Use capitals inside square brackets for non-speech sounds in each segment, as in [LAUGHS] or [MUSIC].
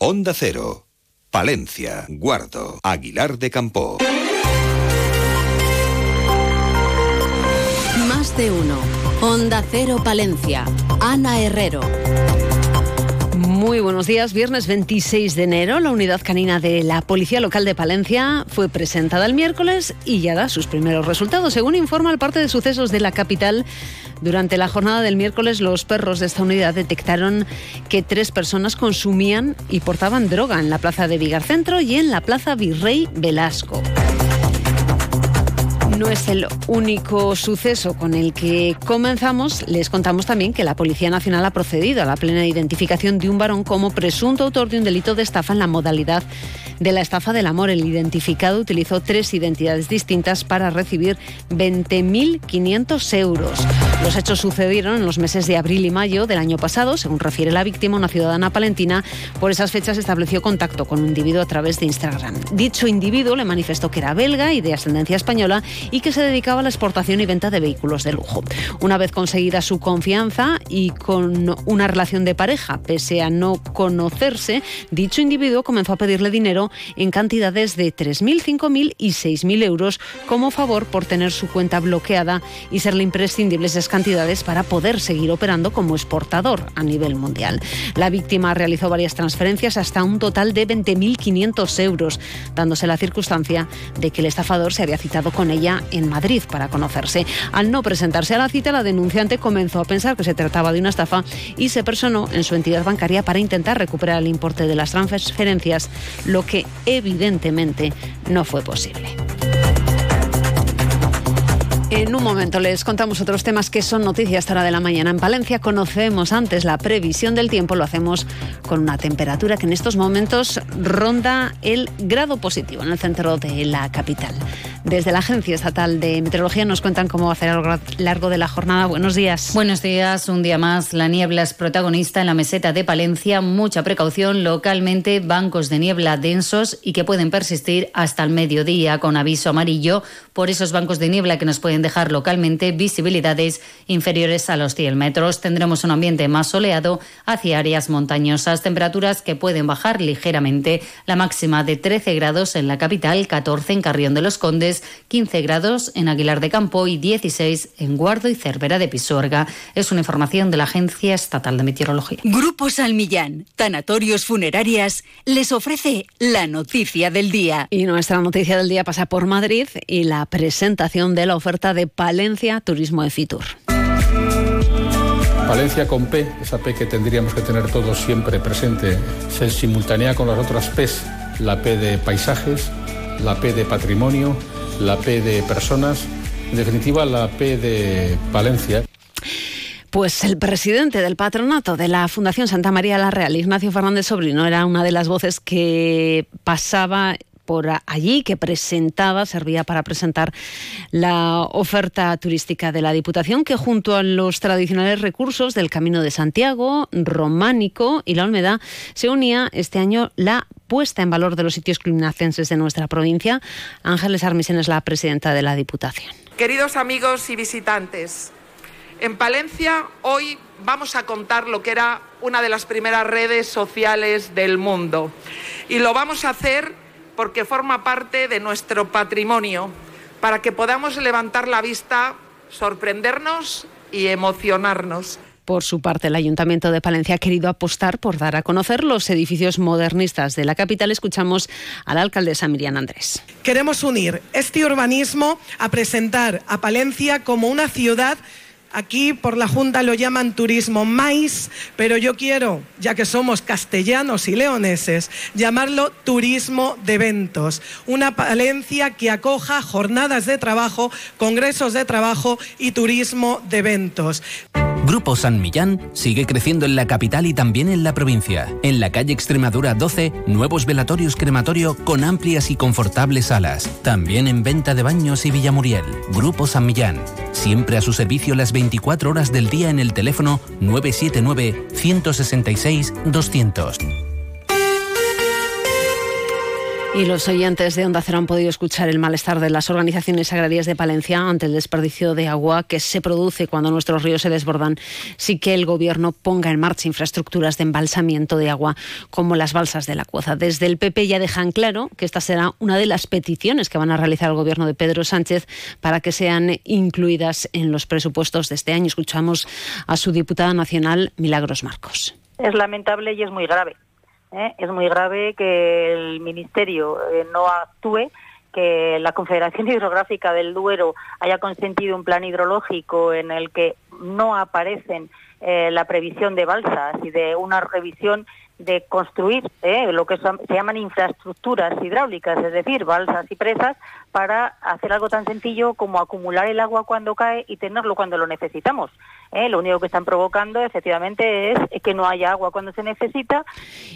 Onda Cero. Palencia, Guardo, Aguilar de Campo. Más de uno. Onda Cero Palencia. Ana Herrero. Muy buenos días. Viernes 26 de enero, la unidad canina de la Policía Local de Palencia fue presentada el miércoles y ya da sus primeros resultados. Según informa el parte de sucesos de la capital, durante la jornada del miércoles los perros de esta unidad detectaron que tres personas consumían y portaban droga en la plaza de Vigar Centro y en la plaza Virrey Velasco. No es el único suceso con el que comenzamos. Les contamos también que la Policía Nacional ha procedido a la plena identificación de un varón como presunto autor de un delito de estafa en la modalidad de la estafa del amor. El identificado utilizó tres identidades distintas para recibir 20.500 euros. Los hechos sucedieron en los meses de abril y mayo del año pasado. Según refiere la víctima, una ciudadana palentina, por esas fechas estableció contacto con un individuo a través de Instagram. Dicho individuo le manifestó que era belga y de ascendencia española y que se dedicaba a la exportación y venta de vehículos de lujo. Una vez conseguida su confianza y con una relación de pareja, pese a no conocerse, dicho individuo comenzó a pedirle dinero en cantidades de 3.000, 5.000 y 6.000 euros como favor por tener su cuenta bloqueada y serle imprescindibles esas cantidades para poder seguir operando como exportador a nivel mundial. La víctima realizó varias transferencias hasta un total de 20.500 euros, dándose la circunstancia de que el estafador se había citado con ella en Madrid para conocerse. Al no presentarse a la cita, la denunciante comenzó a pensar que se trataba de una estafa y se personó en su entidad bancaria para intentar recuperar el importe de las transferencias, lo que evidentemente no fue posible. En un momento les contamos otros temas que son noticias esta hora de la mañana. En Palencia conocemos antes la previsión del tiempo, lo hacemos con una temperatura que en estos momentos ronda el grado positivo en el centro de la capital. Desde la Agencia Estatal de Meteorología nos cuentan cómo va a ser a lo largo de la jornada. Buenos días. Buenos días. Un día más, la niebla es protagonista en la meseta de Palencia. Mucha precaución localmente, bancos de niebla densos y que pueden persistir hasta el mediodía con aviso amarillo por esos bancos de niebla que nos pueden dejar localmente visibilidades inferiores a los 100 metros. Tendremos un ambiente más soleado hacia áreas montañosas, temperaturas que pueden bajar ligeramente. La máxima de 13 grados en la capital, 14 en Carrión de los Condes, 15 grados en Aguilar de Campo y 16 en Guardo y Cervera de Pisuerga. Es una información de la Agencia Estatal de Meteorología. Grupo Salmillán, Tanatorios Funerarias, les ofrece la noticia del día. Y nuestra noticia del día pasa por Madrid y la presentación de la oferta de Palencia Turismo de Fitur. Palencia con P, esa P que tendríamos que tener todos siempre presente, se simultanea con las otras P's, la P de paisajes, la P de patrimonio, la P de personas, en definitiva la P de Palencia. Pues el presidente del patronato de la Fundación Santa María la Real, Ignacio Fernández Sobrino, era una de las voces que pasaba por allí que presentaba, servía para presentar la oferta turística de la Diputación, que junto a los tradicionales recursos del Camino de Santiago, Románico y la Olmeda, se unía este año la puesta en valor de los sitios clunacenses de nuestra provincia. Ángeles Armisen es la presidenta de la Diputación. Queridos amigos y visitantes, en Palencia hoy vamos a contar lo que era una de las primeras redes sociales del mundo. Y lo vamos a hacer porque forma parte de nuestro patrimonio, para que podamos levantar la vista, sorprendernos y emocionarnos. Por su parte, el Ayuntamiento de Palencia ha querido apostar por dar a conocer los edificios modernistas de la capital. Escuchamos a la alcaldesa Miriam Andrés. Queremos unir este urbanismo a presentar a Palencia como una ciudad Aquí por la Junta lo llaman turismo maíz, pero yo quiero, ya que somos castellanos y leoneses, llamarlo turismo de eventos. Una Palencia que acoja jornadas de trabajo, congresos de trabajo y turismo de eventos. Grupo San Millán sigue creciendo en la capital y también en la provincia. En la calle Extremadura 12, nuevos velatorios crematorio con amplias y confortables salas. También en venta de baños y Villamuriel. Grupo San Millán. Siempre a su servicio las 24 horas del día en el teléfono 979 166 200. Y los oyentes de Onda Cero han podido escuchar el malestar de las organizaciones agrarias de Palencia ante el desperdicio de agua que se produce cuando nuestros ríos se desbordan. Sí que el Gobierno ponga en marcha infraestructuras de embalsamiento de agua como las balsas de la Cuoza. Desde el PP ya dejan claro que esta será una de las peticiones que van a realizar el Gobierno de Pedro Sánchez para que sean incluidas en los presupuestos de este año. Escuchamos a su diputada nacional, Milagros Marcos. Es lamentable y es muy grave ¿eh? Es muy grave que el Ministerio eh, no actúe que la Confederación [LAUGHS] Hidrográfica del Duero haya consentido un plan hidrológico en el que no aparecen eh, la previsión de balsas y de una revisión de construir lo que se llaman infraestructuras hidráulicas, es decir, balsas y presas, para hacer algo tan sencillo como acumular el agua cuando cae y tenerlo cuando lo necesitamos. ¿eh? Lo único que están provocando efectivamente es que no haya agua cuando se necesita.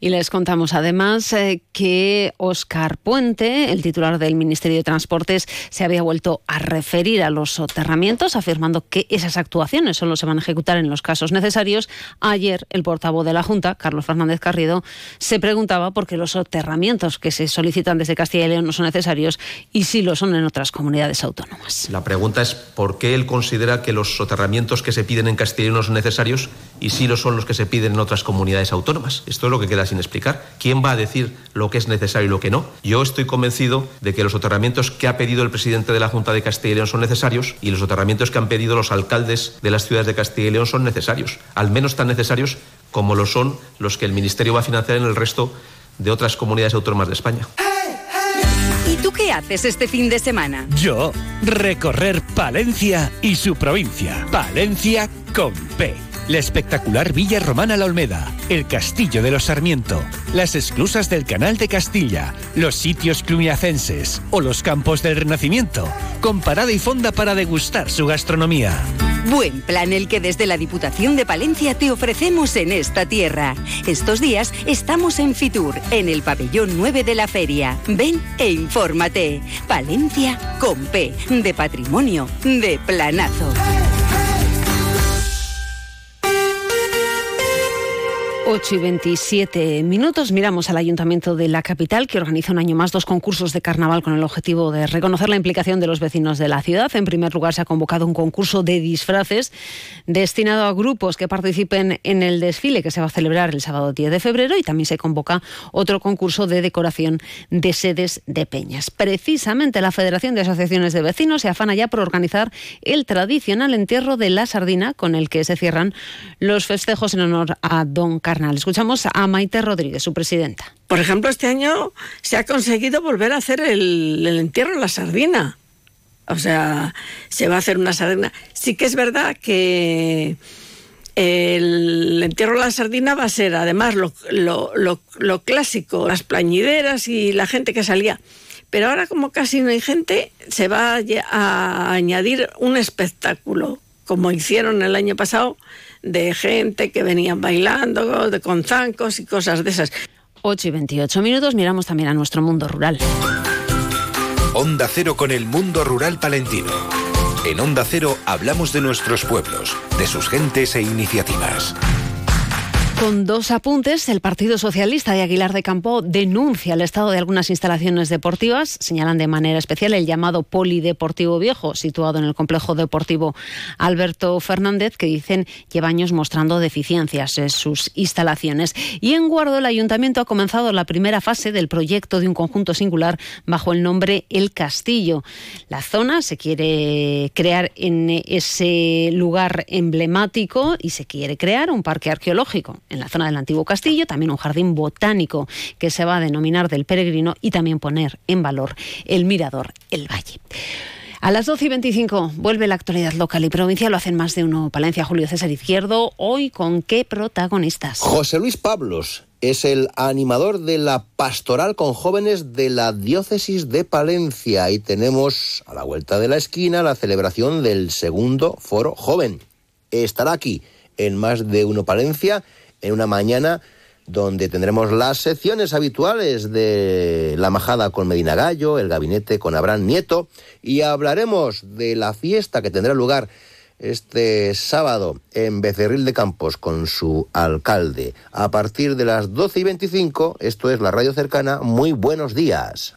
Y les contamos además eh, que Oscar Puente, el titular del Ministerio de Transportes, se había vuelto a referir a los soterramientos, afirmando que esas actuaciones solo se van a ejecutar en los casos necesarios. Ayer el portavoz de la Junta, Carlos Fernández Carrido, se preguntaba por qué los soterramientos que se solicitan desde Castilla y León no son necesarios y sí lo son en otras comunidades autónomas. La pregunta es por qué él considera que los soterramientos que se piden en Castilla y León no son necesarios y sí lo son los que se piden en otras comunidades autónomas. Esto es lo que queda sin explicar. ¿Quién va a decir lo que es necesario y lo que no? Yo estoy convencido de que los soterramientos que ha pedido el presidente de la Junta de Castilla y León son necesarios y los soterramientos que han pedido los alcaldes de las ciudades de Castilla y León son necesarios, al menos tan necesarios como lo son los que el Ministerio va a financiar en el resto de otras comunidades autónomas de España. ¿Y tú qué haces este fin de semana? Yo, recorrer Palencia y su provincia. Palencia con P. La espectacular Villa Romana La Olmeda, el Castillo de los Sarmiento, las esclusas del Canal de Castilla, los sitios cluniacenses o los campos del Renacimiento, con parada y fonda para degustar su gastronomía. Buen plan el que desde la Diputación de Palencia te ofrecemos en esta tierra. Estos días estamos en Fitur, en el pabellón 9 de la feria. Ven e infórmate. Palencia con P, de patrimonio, de planazo. 8 y 27 minutos. Miramos al Ayuntamiento de la capital, que organiza un año más dos concursos de carnaval con el objetivo de reconocer la implicación de los vecinos de la ciudad. En primer lugar, se ha convocado un concurso de disfraces destinado a grupos que participen en el desfile que se va a celebrar el sábado 10 de febrero y también se convoca otro concurso de decoración de sedes de peñas. Precisamente la Federación de Asociaciones de Vecinos se afana ya por organizar el tradicional entierro de la sardina con el que se cierran los festejos en honor a Don Carlos Escuchamos a Maite Rodríguez, su presidenta. Por ejemplo, este año se ha conseguido volver a hacer el, entierro en la sardina. O sea, se va a hacer una sardina. Sí que es verdad que el entierro de la sardina va a ser además lo, lo, clásico, las plañideras y la gente que salía. Pero ahora como casi no hay gente, se va a añadir un espectáculo, como hicieron el año pasado, de gente que venían bailando, de, con zancos y cosas de esas. 8 y 28 minutos, miramos también a nuestro mundo rural. Onda Cero con el mundo rural palentino. En Onda Cero hablamos de nuestros pueblos, de sus gentes e iniciativas. Con dos apuntes, el Partido Socialista de Aguilar de Campo denuncia el estado de algunas instalaciones deportivas. Señalan de manera especial el llamado Polideportivo Viejo, situado en el complejo deportivo Alberto Fernández, que dicen lleva años mostrando deficiencias en sus instalaciones. Y en Guardo, el ayuntamiento ha comenzado la primera fase del proyecto de un conjunto singular bajo el nombre El Castillo. La zona se quiere crear en ese lugar emblemático y se quiere crear un parque arqueológico en la zona del antiguo castillo, también un jardín botánico que se va a denominar del peregrino y también poner en valor el mirador El Valle. A las 12 y 25 vuelve la actualidad local y provincial. Lo hacen más de uno. Palencia, Julio César Izquierdo. Hoy, ¿con qué protagonistas? José Luis Pablos es el animador de la pastoral con jóvenes de la diócesis de Palencia. Y tenemos a la vuelta de la esquina la celebración del segundo foro joven. Estará aquí en más de uno Palencia en una mañana donde tendremos las secciones habituales de La Majada con Medina Gallo, el gabinete con Abraham Nieto, y hablaremos de la fiesta que tendrá lugar este sábado en Becerril de Campos con su alcalde. A partir de las 12 y 25, esto es la radio cercana, muy buenos días.